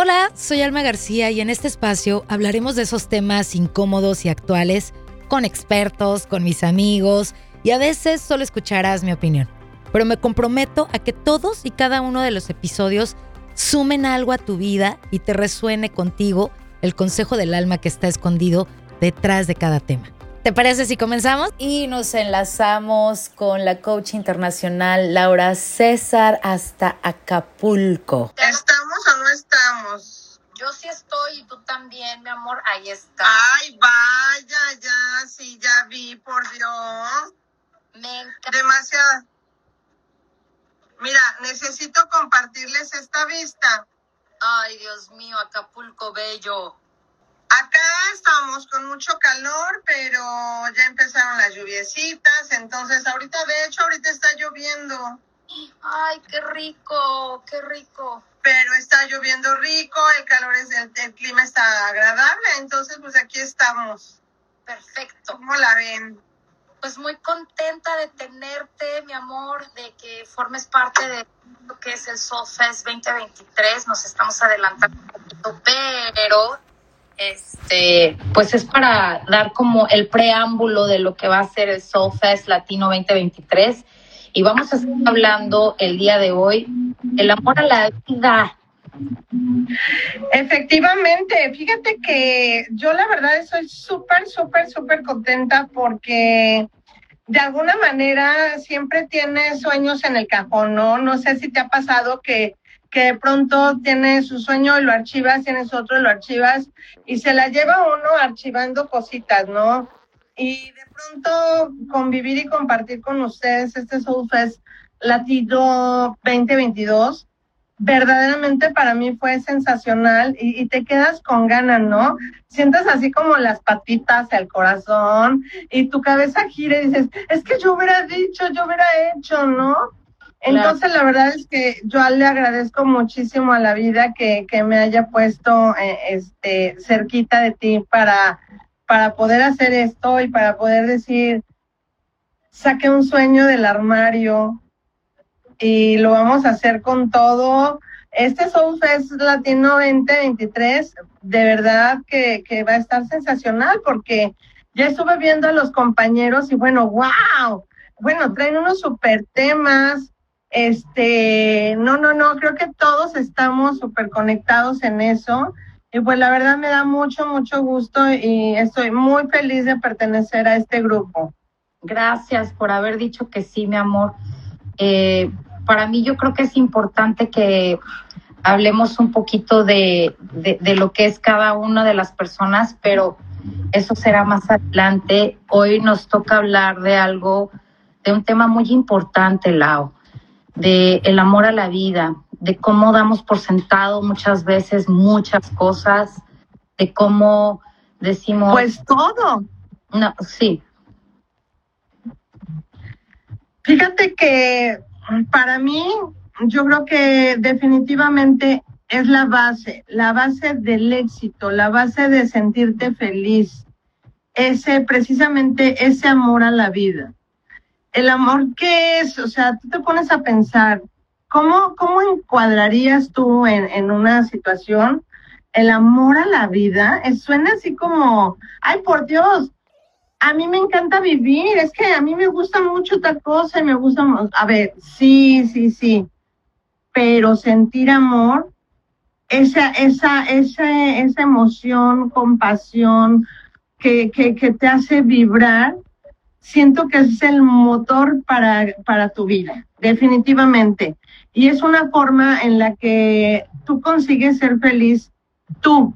Hola, soy Alma García y en este espacio hablaremos de esos temas incómodos y actuales con expertos, con mis amigos y a veces solo escucharás mi opinión. Pero me comprometo a que todos y cada uno de los episodios sumen algo a tu vida y te resuene contigo el consejo del alma que está escondido detrás de cada tema. ¿Te parece si comenzamos? Y nos enlazamos con la coach internacional Laura César hasta Acapulco. ¿Estamos o no estamos? Yo sí estoy y tú también, mi amor, ahí está. Ay, vaya, ya, sí, ya vi, por Dios. Me encanta. Demasiado. Mira, necesito compartirles esta vista. Ay, Dios mío, Acapulco bello. Acá estamos con mucho calor, pero ya empezaron las lluviecitas, entonces ahorita, de hecho, ahorita está lloviendo, Ay, qué rico, qué rico. Pero está lloviendo rico, el calor es, el, el clima está agradable, entonces pues aquí estamos. Perfecto. ¿Cómo la ven? Pues muy contenta de tenerte, mi amor, de que formes parte de lo que es el Soul Fest 2023. Nos estamos adelantando un poquito, pero este, pues es para dar como el preámbulo de lo que va a ser el Soul Fest Latino 2023. Y vamos a estar hablando el día de hoy el amor a la vida. Efectivamente, fíjate que yo la verdad estoy súper, súper, súper contenta porque de alguna manera siempre tienes sueños en el cajón, ¿no? No sé si te ha pasado que, que de pronto tienes un sueño y lo archivas, tienes otro y lo archivas y se la lleva uno archivando cositas, ¿no? Y de pronto convivir y compartir con ustedes este Soul Fest Latino 2022 verdaderamente para mí fue sensacional y, y, te quedas con ganas, ¿no? Sientes así como las patitas, el corazón y tu cabeza gira y dices, es que yo hubiera dicho, yo hubiera hecho, ¿no? Entonces la verdad es que yo le agradezco muchísimo a la vida que, que me haya puesto eh, este cerquita de ti para, para poder hacer esto y para poder decir, saqué un sueño del armario, y lo vamos a hacer con todo. Este Soul Fest Latino 2023, de verdad que, que va a estar sensacional porque ya estuve viendo a los compañeros y bueno, wow, bueno, traen unos super temas. Este, no, no, no, creo que todos estamos súper conectados en eso. Y pues la verdad me da mucho, mucho gusto y estoy muy feliz de pertenecer a este grupo. Gracias por haber dicho que sí, mi amor. Eh, para mí yo creo que es importante que hablemos un poquito de, de, de, lo que es cada una de las personas, pero eso será más adelante. Hoy nos toca hablar de algo, de un tema muy importante, Lao, de el amor a la vida, de cómo damos por sentado muchas veces muchas cosas, de cómo decimos... Pues todo. No, sí. Fíjate que para mí, yo creo que definitivamente es la base, la base del éxito, la base de sentirte feliz, ese precisamente ese amor a la vida. El amor qué es, o sea, tú te pones a pensar, ¿cómo, cómo encuadrarías tú en, en una situación el amor a la vida? Suena así como, ay, por Dios, a mí me encanta vivir, es que a mí me gusta mucho tal cosa y me gusta, a ver, sí, sí, sí, pero sentir amor, esa, esa, esa, esa emoción, compasión que, que, que te hace vibrar, siento que es el motor para, para tu vida, definitivamente. Y es una forma en la que tú consigues ser feliz, tú,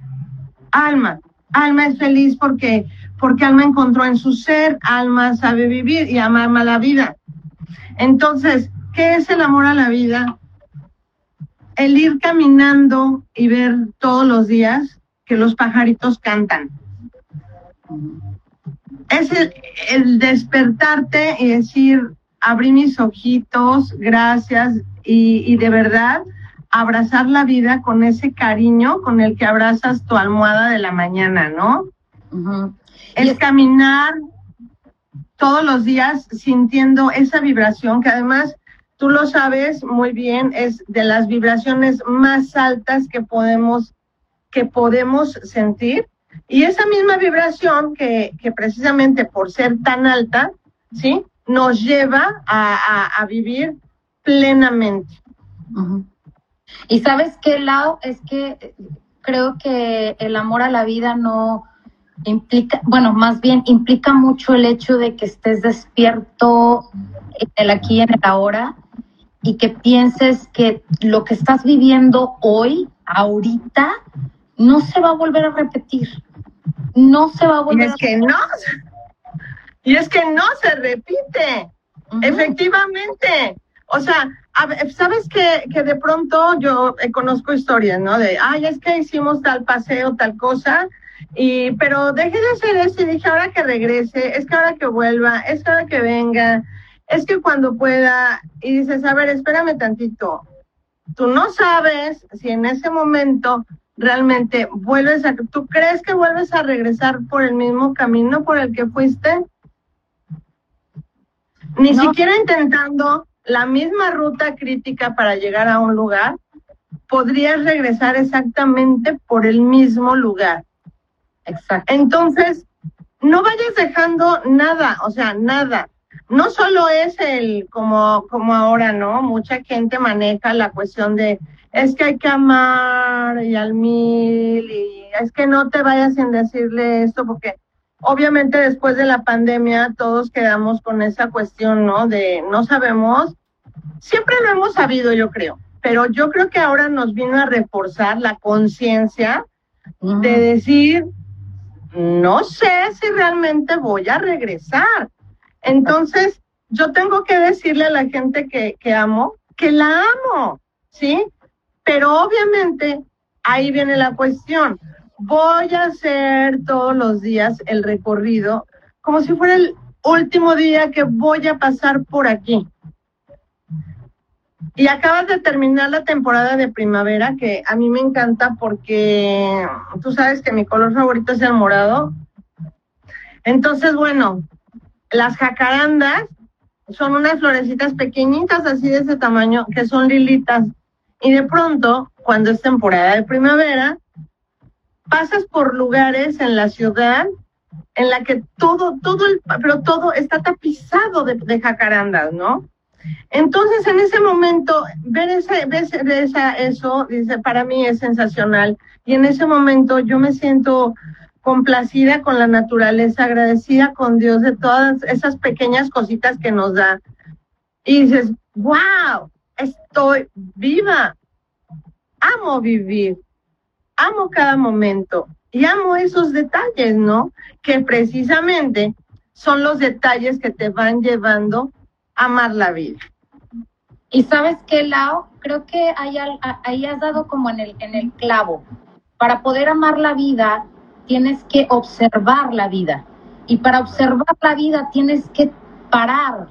alma, alma es feliz porque porque Alma encontró en su ser, Alma sabe vivir y ama, ama la vida. Entonces, ¿qué es el amor a la vida? El ir caminando y ver todos los días que los pajaritos cantan. Es el, el despertarte y decir, abrí mis ojitos, gracias, y, y de verdad abrazar la vida con ese cariño con el que abrazas tu almohada de la mañana, ¿no? Uh -huh. El caminar todos los días sintiendo esa vibración que además tú lo sabes muy bien, es de las vibraciones más altas que podemos, que podemos sentir. Y esa misma vibración que, que precisamente por ser tan alta, ¿sí? Nos lleva a, a, vivir plenamente. Y sabes qué, Lau, es que creo que el amor a la vida no implica, bueno, más bien implica mucho el hecho de que estés despierto en el aquí y en el ahora y que pienses que lo que estás viviendo hoy, ahorita, no se va a volver a repetir. No se va a volver y es que no. Y es que no se repite. Efectivamente. O sea, ¿sabes que, que de pronto yo eh, conozco historias, ¿no? De, ay, es que hicimos tal paseo, tal cosa, y, pero dejé de hacer eso y dije, ahora que regrese, es que ahora que vuelva, es que ahora que venga, es que cuando pueda, y dices, a ver, espérame tantito, tú no sabes si en ese momento realmente vuelves a, ¿tú crees que vuelves a regresar por el mismo camino por el que fuiste? Ni siquiera intentando la misma ruta crítica para llegar a un lugar, podrías regresar exactamente por el mismo lugar. Exacto. Entonces, no vayas dejando nada, o sea, nada. No solo es el, como, como ahora, ¿no? Mucha gente maneja la cuestión de, es que hay que amar y al mil, y es que no te vayas sin decirle esto, porque obviamente después de la pandemia todos quedamos con esa cuestión, ¿no? De no sabemos, siempre lo hemos sabido, yo creo, pero yo creo que ahora nos vino a reforzar la conciencia de decir, no sé si realmente voy a regresar. Entonces, yo tengo que decirle a la gente que, que amo, que la amo, ¿sí? Pero obviamente ahí viene la cuestión. Voy a hacer todos los días el recorrido como si fuera el último día que voy a pasar por aquí. Y acabas de terminar la temporada de primavera, que a mí me encanta porque tú sabes que mi color favorito es el morado. Entonces, bueno, las jacarandas son unas florecitas pequeñitas así de ese tamaño, que son lilitas. Y de pronto, cuando es temporada de primavera, pasas por lugares en la ciudad en la que todo, todo el, pero todo está tapizado de, jacarandas, ¿no? Entonces, en ese momento, ver, ese, ver esa, eso, dice, para mí es sensacional. Y en ese momento yo me siento complacida con la naturaleza, agradecida con Dios de todas esas pequeñas cositas que nos da. Y dices, wow, estoy viva. Amo vivir. Amo cada momento. Y amo esos detalles, ¿no? Que precisamente son los detalles que te van llevando amar la vida. Y sabes qué, Lau, creo que ahí, ahí has dado como en el, en el clavo. Para poder amar la vida, tienes que observar la vida. Y para observar la vida tienes que parar.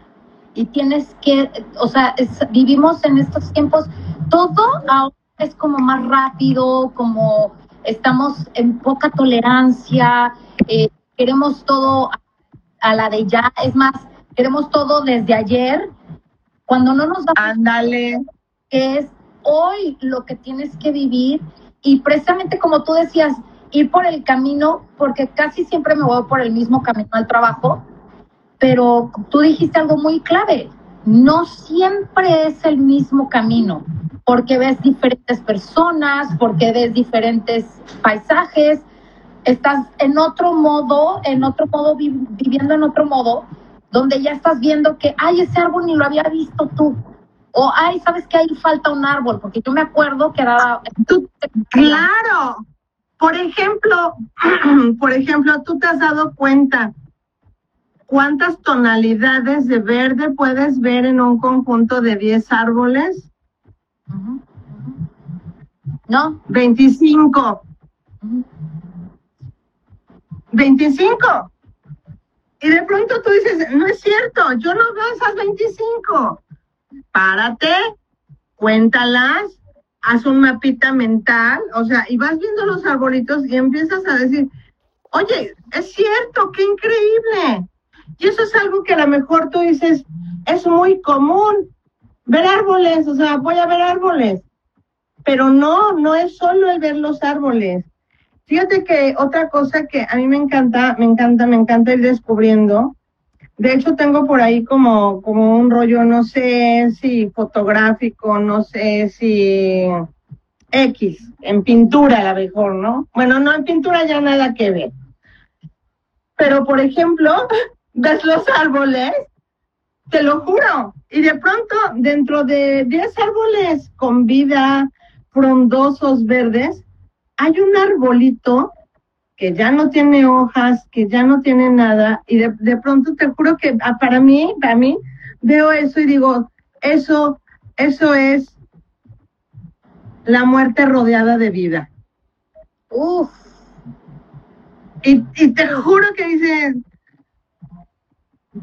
Y tienes que, o sea, vivimos en estos tiempos, todo ahora es como más rápido, como estamos en poca tolerancia, eh, queremos todo a la de ya. Es más, queremos todo desde ayer, cuando no nos da... Ándale. Es hoy lo que tienes que vivir y precisamente como tú decías, ir por el camino, porque casi siempre me voy por el mismo camino al trabajo, pero tú dijiste algo muy clave, no siempre es el mismo camino, porque ves diferentes personas, porque ves diferentes paisajes, estás en otro modo, en otro modo, viviendo en otro modo, donde ya estás viendo que, ay, ese árbol ni lo había visto tú. O, ay, ¿sabes que ahí falta un árbol? Porque yo me acuerdo que era... claro. Por ejemplo, por ejemplo, tú te has dado cuenta cuántas tonalidades de verde puedes ver en un conjunto de 10 árboles. ¿No? 25. 25. Y de pronto tú dices, no es cierto, yo no veo esas 25. Párate, cuéntalas, haz un mapita mental, o sea, y vas viendo los arbolitos y empiezas a decir, oye, es cierto, qué increíble. Y eso es algo que a lo mejor tú dices, es muy común. ver árboles, o sea, voy a ver árboles. Pero no, no es solo el ver los árboles. Fíjate que otra cosa que a mí me encanta, me encanta, me encanta ir descubriendo. De hecho, tengo por ahí como, como un rollo, no sé si fotográfico, no sé si X, en pintura a lo mejor, ¿no? Bueno, no, en pintura ya nada que ver. Pero, por ejemplo, ves los árboles, te lo juro, y de pronto, dentro de 10 árboles con vida, frondosos, verdes, hay un arbolito que ya no tiene hojas, que ya no tiene nada, y de, pronto te juro que ah, para mí, para mí, veo eso y digo, eso, eso es la muerte rodeada de vida. Uf. Y, y te juro que dices,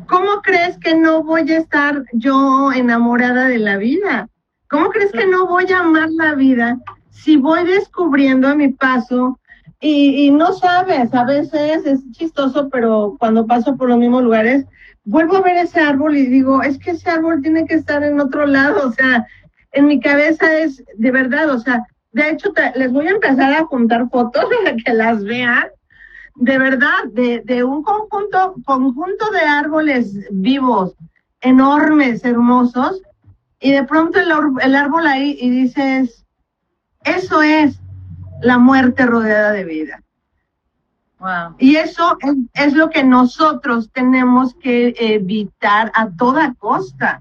¿cómo crees que no voy a estar yo enamorada de la vida? ¿Cómo crees que no voy a amar la vida si voy descubriendo a mi paso y, y, no sabes, a veces es chistoso, pero cuando paso por los mismos lugares, vuelvo a ver ese árbol y digo, es que ese árbol tiene que estar en otro lado, o sea, en mi cabeza es de verdad, o sea, de hecho les voy a empezar a juntar fotos para que las vean, de verdad, de, de un conjunto, conjunto de árboles vivos, enormes, hermosos, y de pronto el, el árbol ahí y dices, eso es la muerte rodeada de vida. Wow. Y eso es, es, lo que nosotros tenemos que evitar a toda costa.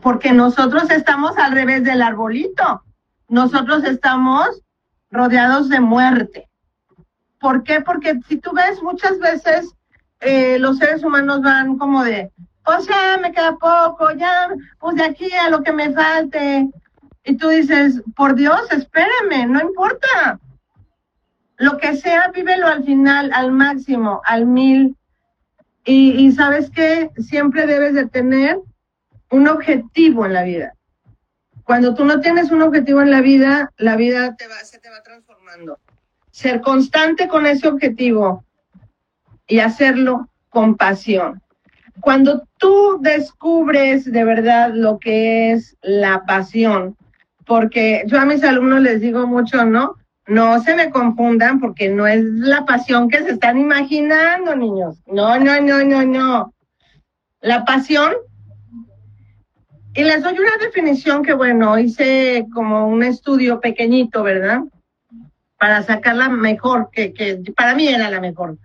porque nosotros estamos al revés del arbolito. Nosotros estamos rodeados de muerte. ¿Por qué? Porque si tú ves muchas veces eh, los seres humanos van como de, o sea, me queda poco, ya, pues de aquí a lo que me falte. Y tú dices, por Dios, espérame, no importa. Lo que sea, vívelo al final, al máximo, al mil. Y, y sabes que siempre debes de tener un objetivo en la vida. Cuando tú no tienes un objetivo en la vida, la vida te va, se te va transformando. Ser constante con ese objetivo y hacerlo con pasión. Cuando tú descubres de verdad lo que es la pasión, porque yo a mis alumnos les digo mucho, ¿no? No se me confundan porque no es la pasión que se están imaginando, niños. No, no, no, no, no. La pasión y les doy una definición que, bueno, hice como un estudio pequeñito, ¿verdad? Para sacarla mejor, que, que para mí era la mejor.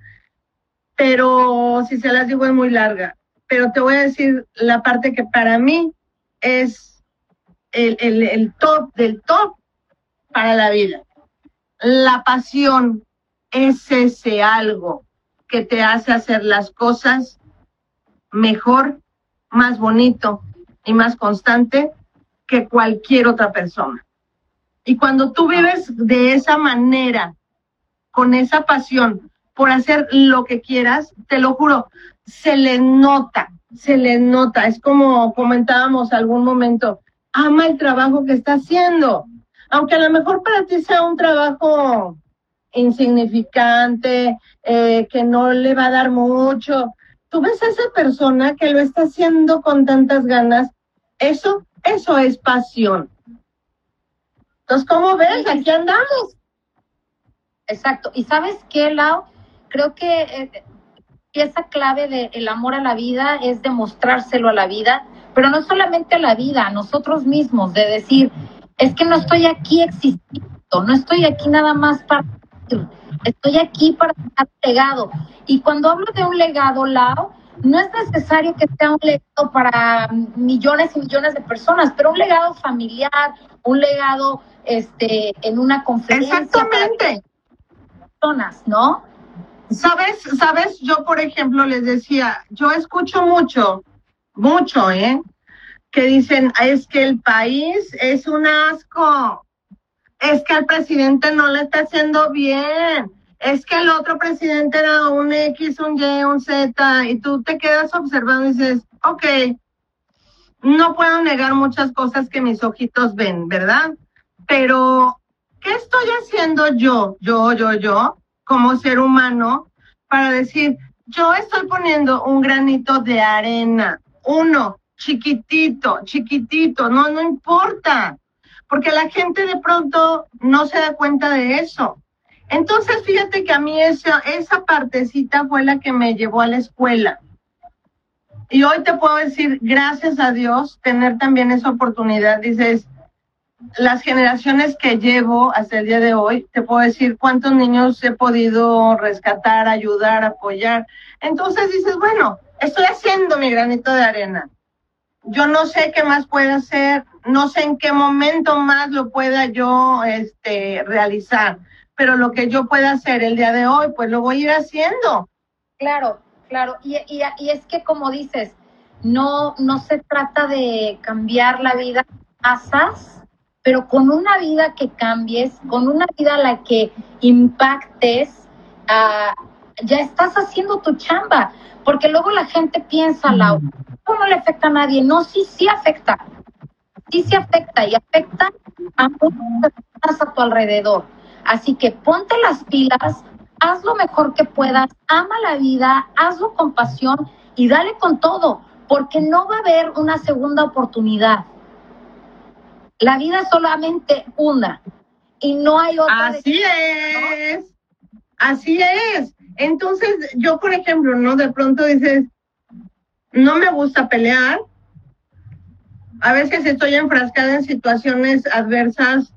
Pero si se las digo es muy larga. Pero te voy a decir la parte que para mí es el, el, el top del top para la vida. La pasión es ese algo que te hace hacer las cosas mejor, más bonito, y más constante que cualquier otra persona. Y cuando tú vives de esa manera, con esa pasión por hacer lo que quieras, te lo juro, se le nota, se le nota. Es como comentábamos algún momento, ama el trabajo que está haciendo. Aunque a lo mejor para ti sea un trabajo insignificante, eh, que no le va a dar mucho, tú ves a esa persona que lo está haciendo con tantas ganas, eso, eso es pasión. Entonces, ¿cómo ves? Aquí andamos. Exacto. ¿Y sabes qué, Lau? Creo que eh, esa clave del amor a la vida es demostrárselo a la vida, pero no solamente a la vida, a nosotros mismos, de decir, es que no estoy aquí existiendo, no estoy aquí nada más para estoy aquí para dejar legado. Y cuando hablo de un legado, Lau, no es necesario que sea un legado para millones y millones de personas, pero un legado familiar, un legado este, en una conferencia. Exactamente. personas, ¿no? Sabes, sabes, yo por ejemplo les decía, yo escucho mucho, mucho, ¿eh? Que dicen, es que el país es un asco, es que el presidente no le está haciendo bien, es que el otro presidente era un X, un Y, un Z, y tú te quedas observando y dices, ok, no puedo negar muchas cosas que mis ojitos ven, ¿verdad? Pero, ¿qué estoy haciendo yo, yo, yo, yo, como ser humano, para decir, yo estoy poniendo un granito de arena uno, chiquitito, chiquitito, no, no importa, porque la gente de pronto no se da cuenta de eso. Entonces, fíjate que a mí esa, esa partecita fue la que me llevó a la escuela. Y hoy te puedo decir, gracias a Dios, tener también esa oportunidad. Dices, las generaciones que llevo hasta el día de hoy, te puedo decir cuántos niños he podido rescatar, ayudar, apoyar. Entonces dices, bueno, estoy haciendo mi granito de arena. Yo no sé qué más pueda hacer, no sé en qué momento más lo pueda yo este, realizar, pero lo que yo pueda hacer el día de hoy, pues lo voy a ir haciendo. Claro, claro. Y, y, y es que como dices, no, no se trata de cambiar la vida masas, pero con una vida que cambies, con una vida a la que impactes, uh, ya estás haciendo tu chamba. Porque luego la gente piensa, la no le afecta a nadie. No, sí, sí afecta. Sí, sí afecta y afecta a muchas personas a tu alrededor. Así que ponte las pilas, haz lo mejor que puedas, ama la vida, hazlo con pasión y dale con todo, porque no va a haber una segunda oportunidad. La vida es solamente una y no hay otra. Así es, así es. Entonces, yo, por ejemplo, ¿no? De pronto dices, no me gusta pelear. A veces estoy enfrascada en situaciones adversas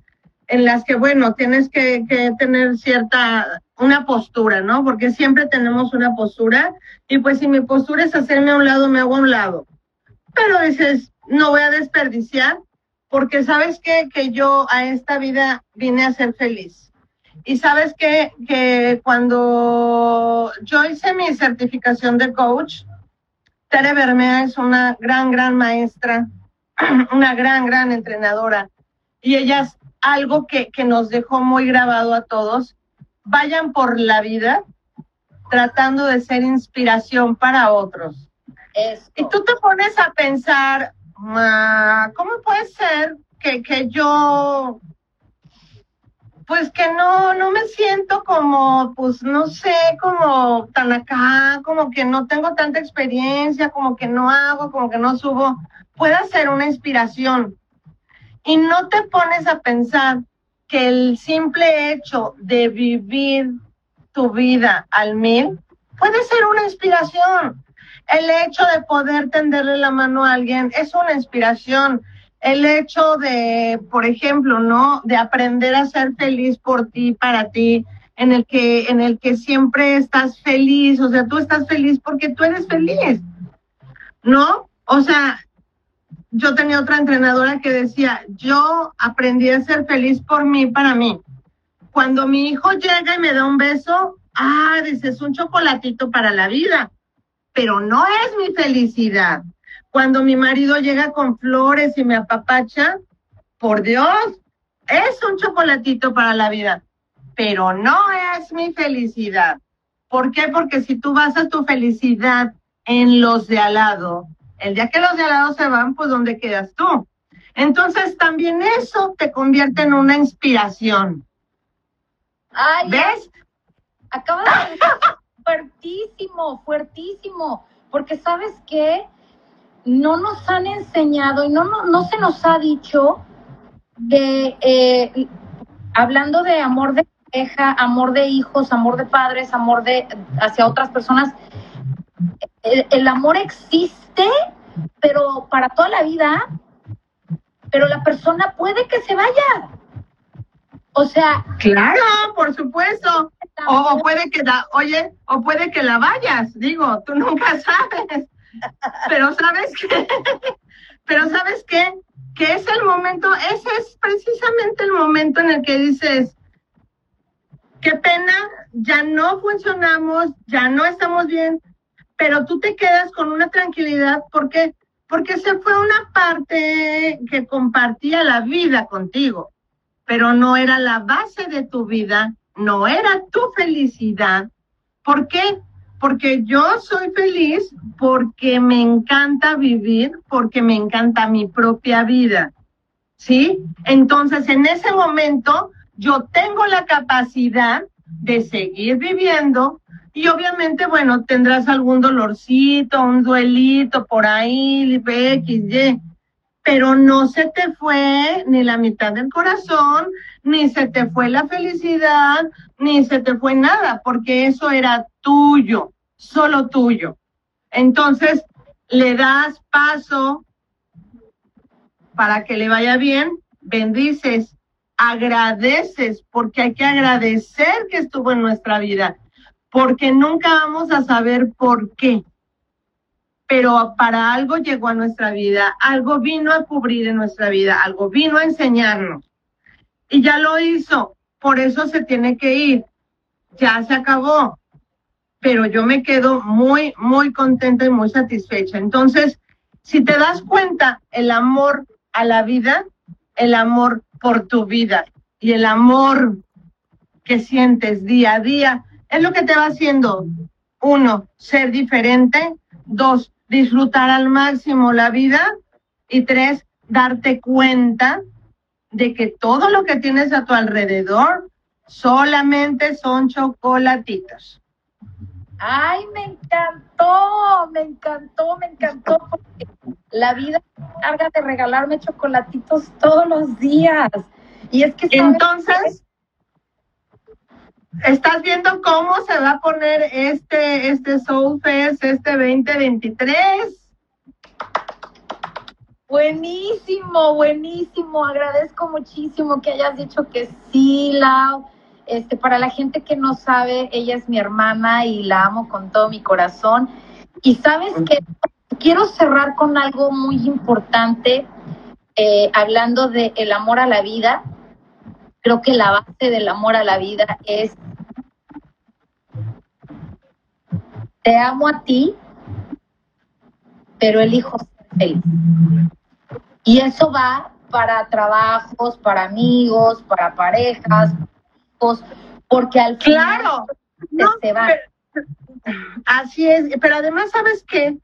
en las que, bueno, tienes que, tener cierta, una postura, ¿no? Porque siempre tenemos una postura y pues si mi postura es hacerme a un lado, me hago a un lado. Pero dices, no voy a desperdiciar porque sabes qué? que yo a esta vida vine a ser feliz. Y sabes qué? que cuando yo hice mi certificación de coach, Tere Bermea es una gran, gran maestra, una gran, gran entrenadora. Y ella es algo que, que nos dejó muy grabado a todos. Vayan por la vida tratando de ser inspiración para otros. Y tú te pones a pensar, ¿cómo puede ser que, que yo, pues que no, no me siento como, pues no sé, como tan acá, como que no tengo tanta experiencia, como que no hago, como que no subo, puede ser una inspiración. Y no te pones a pensar que el simple hecho de vivir tu vida al mil puede ser una inspiración. El hecho de poder tenderle la mano a alguien es una inspiración. El hecho de, por ejemplo, ¿no? De aprender a ser feliz por ti, para ti, en el que, en el que siempre estás feliz, o sea, tú estás feliz porque tú eres feliz, ¿no? O sea, yo tenía otra entrenadora que decía, yo aprendí a ser feliz por mí, para mí. Cuando mi hijo llega y me da un beso, ah, dices, un chocolatito para la vida pero no es mi felicidad. Cuando mi marido llega con flores y me apapacha, por Dios, es un chocolatito para la vida, pero no es mi felicidad. ¿Por qué? Porque si tú basas tu felicidad en los de al lado, el día que los de al lado se van, pues ¿dónde quedas tú? Entonces también eso te convierte en una inspiración. Ay, ¿Ves? Acaba de fuertísimo, fuertísimo, porque sabes que no nos han enseñado y no, no, no se nos ha dicho que eh, hablando de amor de pareja, amor de hijos, amor de padres, amor de hacia otras personas, el, amor existe, pero para toda la vida, pero la persona puede que se vaya. O sea, claro, por supuesto. O, o, puede que la, oye, o puede que la vayas, digo, tú nunca sabes. Pero sabes que, pero sabes qué, que es el momento, ese es precisamente el momento en el que dices, qué pena, ya no funcionamos, ya no estamos bien, pero tú te quedas con una tranquilidad porque porque se fue una parte que compartía la vida contigo pero no era la base de tu vida, no era tu felicidad. ¿Por qué? Porque yo soy feliz porque me encanta vivir, porque me encanta mi propia vida. ¿Sí? Entonces, en ese momento, yo tengo la capacidad de seguir viviendo Y obviamente, bueno, tendrás algún dolorcito, un duelito por ahí, X, Y, pero no se te fue ni la mitad del corazón, ni se te fue la felicidad, ni se te fue nada, porque eso era tuyo, solo tuyo. Entonces, le das paso para que le vaya bien, bendices, agradeces, porque hay que agradecer que estuvo en nuestra vida, porque nunca vamos a saber por qué. Pero para algo llegó a nuestra vida, algo vino a cubrir en nuestra vida, algo vino a enseñarnos. Y ya lo hizo, por eso se tiene que ir. Ya se acabó. Pero yo me quedo muy, muy contenta y muy satisfecha. Entonces, si te das cuenta, el amor a la vida, el amor por tu vida y el amor que sientes día a día es lo que te va haciendo, uno, ser diferente, dos, disfrutar al máximo la vida y tres, darte cuenta de que todo lo que tienes a tu alrededor solamente son chocolatitos. Ay, me encantó, me encantó, me encantó, porque la vida carga de regalarme chocolatitos todos los días. Y es que... Entonces, ¿estás viendo cómo se va a poner este, este Soul Fest, este 2023? Buenísimo, buenísimo. Agradezco muchísimo que hayas dicho que sí, Lau. Este, para la gente que no sabe, ella es mi hermana y la amo con todo mi corazón. Y sabes que quiero cerrar con algo muy importante, eh, hablando de el amor a la vida. Creo que la base del amor a la vida es te amo a ti, pero elijo ser feliz. Y eso va para trabajos, para amigos, para parejas, porque al final claro, se va. así es, pero además, ¿sabes qué?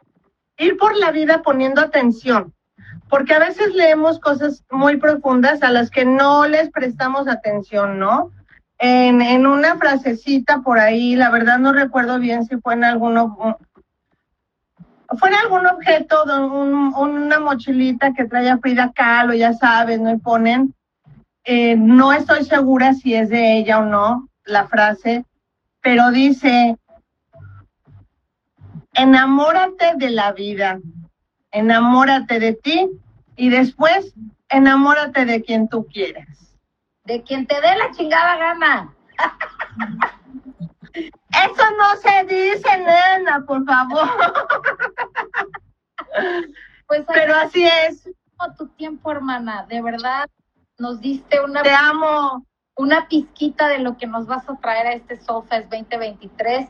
Ir por la vida poniendo atención, porque a veces leemos cosas muy profundas a las que no les prestamos atención, ¿no? En, una frasecita por ahí, la verdad no recuerdo bien si fue en alguno, fue en algún objeto, de una mochilita que traía Frida Kahlo, ya sabes, ¿no? Y ponen, eh, no estoy segura si es de ella o no la frase, pero dice, enamórate de la vida, enamórate de ti y después enamórate de quien tú quieras. De quien te dé la chingada gana. Eso no se dice, nena, por favor. Pues Pero así es. Tu tiempo, hermana, de verdad, nos diste una... Te amo. Una pizquita de lo que nos vas a traer a este Soulfest 2023.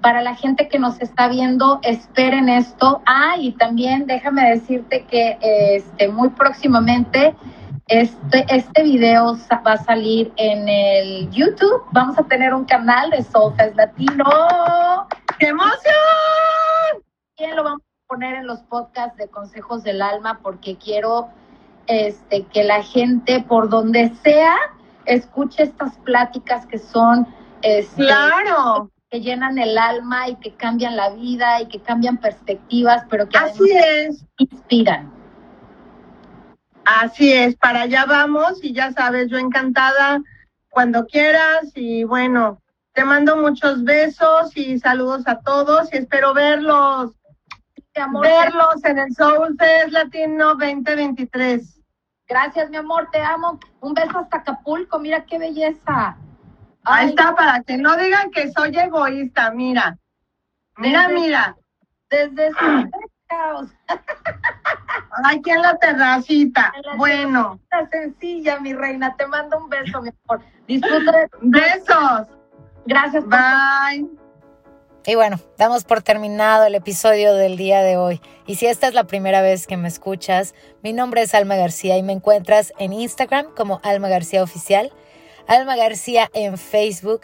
Para la gente que nos está viendo, esperen esto. Ah, y también déjame decirte que este, muy próximamente este, este video va a salir en el YouTube. Vamos a tener un canal de Soulfest Latino. ¡Qué emoción! Bien, lo vamos a poner en los podcasts de Consejos del Alma porque quiero este, que la gente por donde sea escuche estas pláticas que son este, claro que llenan el alma y que cambian la vida y que cambian perspectivas, pero que Así es. inspiran. Así es, para allá vamos y ya sabes, yo encantada cuando quieras y bueno, te mando muchos besos y saludos a todos y espero verlos. verlos en el Soul Fest Latino 2023. Gracias, mi amor, te amo. Un beso hasta Acapulco, mira qué belleza. Ahí está, para que no digan que soy egoísta, mira. Mira, mira. Desde su caos. Aquí en la terracita. bueno. sencilla, mi reina. Te mando un beso, mi amor. Disfruta de... Besos. Gracias. Bye. Y bueno, damos por terminado el episodio del día de hoy. Y si esta es la primera vez que me escuchas, mi nombre es Alma García y me encuentras en Instagram como Alma García Oficial, Alma García en Facebook.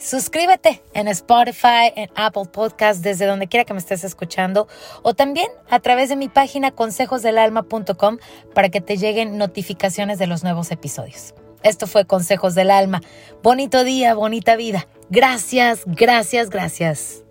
Suscríbete en Spotify, en Apple Podcast, desde donde quiera que me estés escuchando, o también a través de mi página consejosdelalma.com para que te lleguen notificaciones de los nuevos episodios. Esto fue Consejos del Alma. Bonito día, bonita vida. Gracias, gracias, gracias.